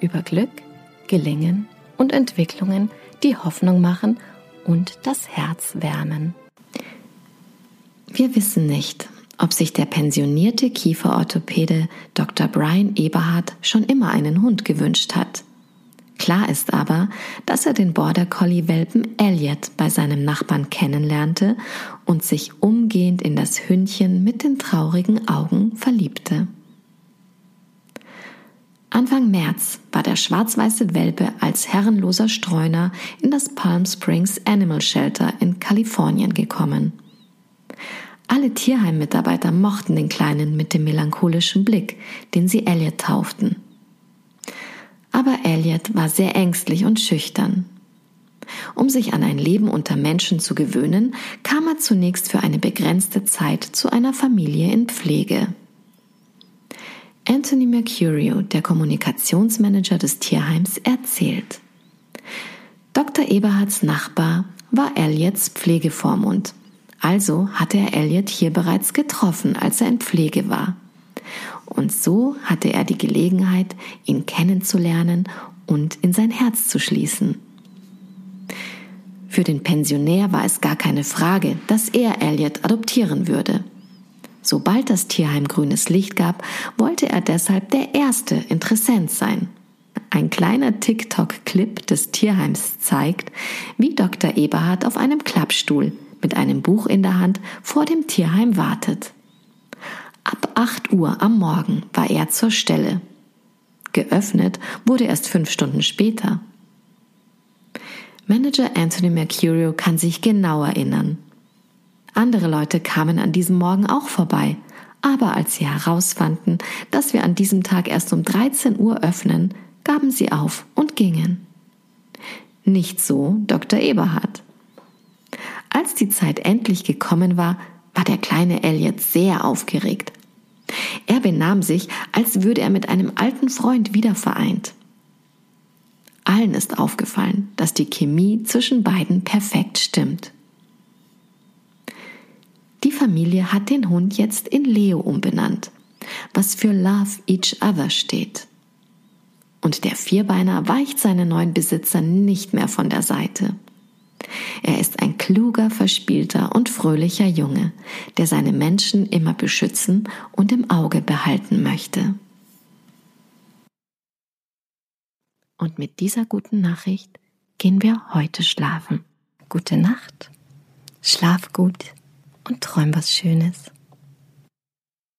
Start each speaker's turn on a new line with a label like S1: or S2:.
S1: über Glück, Gelingen und Entwicklungen, die Hoffnung machen und das Herz wärmen. Wir wissen nicht, ob sich der pensionierte Kieferorthopäde Dr. Brian Eberhardt schon immer einen Hund gewünscht hat. Klar ist aber, dass er den Border Collie Welpen Elliot bei seinem Nachbarn kennenlernte und sich umgehend in das Hündchen mit den traurigen Augen verliebte. Anfang März war der schwarz-weiße Welpe als herrenloser Streuner in das Palm Springs Animal Shelter in Kalifornien gekommen. Alle Tierheimmitarbeiter mochten den Kleinen mit dem melancholischen Blick, den sie Elliot tauften. Aber Elliot war sehr ängstlich und schüchtern. Um sich an ein Leben unter Menschen zu gewöhnen, kam er zunächst für eine begrenzte Zeit zu einer Familie in Pflege. Anthony Mercurio, der Kommunikationsmanager des Tierheims, erzählt. Dr. Eberhards Nachbar war Elliots Pflegevormund. Also hatte er Elliot hier bereits getroffen, als er in Pflege war. Und so hatte er die Gelegenheit, ihn kennenzulernen und in sein Herz zu schließen. Für den Pensionär war es gar keine Frage, dass er Elliot adoptieren würde. Sobald das Tierheim grünes Licht gab, wollte er deshalb der erste Interessent sein. Ein kleiner TikTok-Clip des Tierheims zeigt, wie Dr. Eberhard auf einem Klappstuhl mit einem Buch in der Hand vor dem Tierheim wartet. Ab 8 Uhr am Morgen war er zur Stelle. Geöffnet wurde erst fünf Stunden später. Manager Anthony Mercurio kann sich genau erinnern. Andere Leute kamen an diesem Morgen auch vorbei, aber als sie herausfanden, dass wir an diesem Tag erst um 13 Uhr öffnen, gaben sie auf und gingen. Nicht so Dr. Eberhard. Als die Zeit endlich gekommen war, war der kleine Elliot sehr aufgeregt. Er benahm sich, als würde er mit einem alten Freund wieder vereint. Allen ist aufgefallen, dass die Chemie zwischen beiden perfekt stimmt. Familie hat den Hund jetzt in Leo umbenannt, was für Love Each Other steht. Und der Vierbeiner weicht seinen neuen Besitzer nicht mehr von der Seite. Er ist ein kluger, verspielter und fröhlicher Junge, der seine Menschen immer beschützen und im Auge behalten möchte. Und mit dieser guten Nachricht gehen wir heute schlafen. Gute Nacht, schlaf gut und träum was Schönes.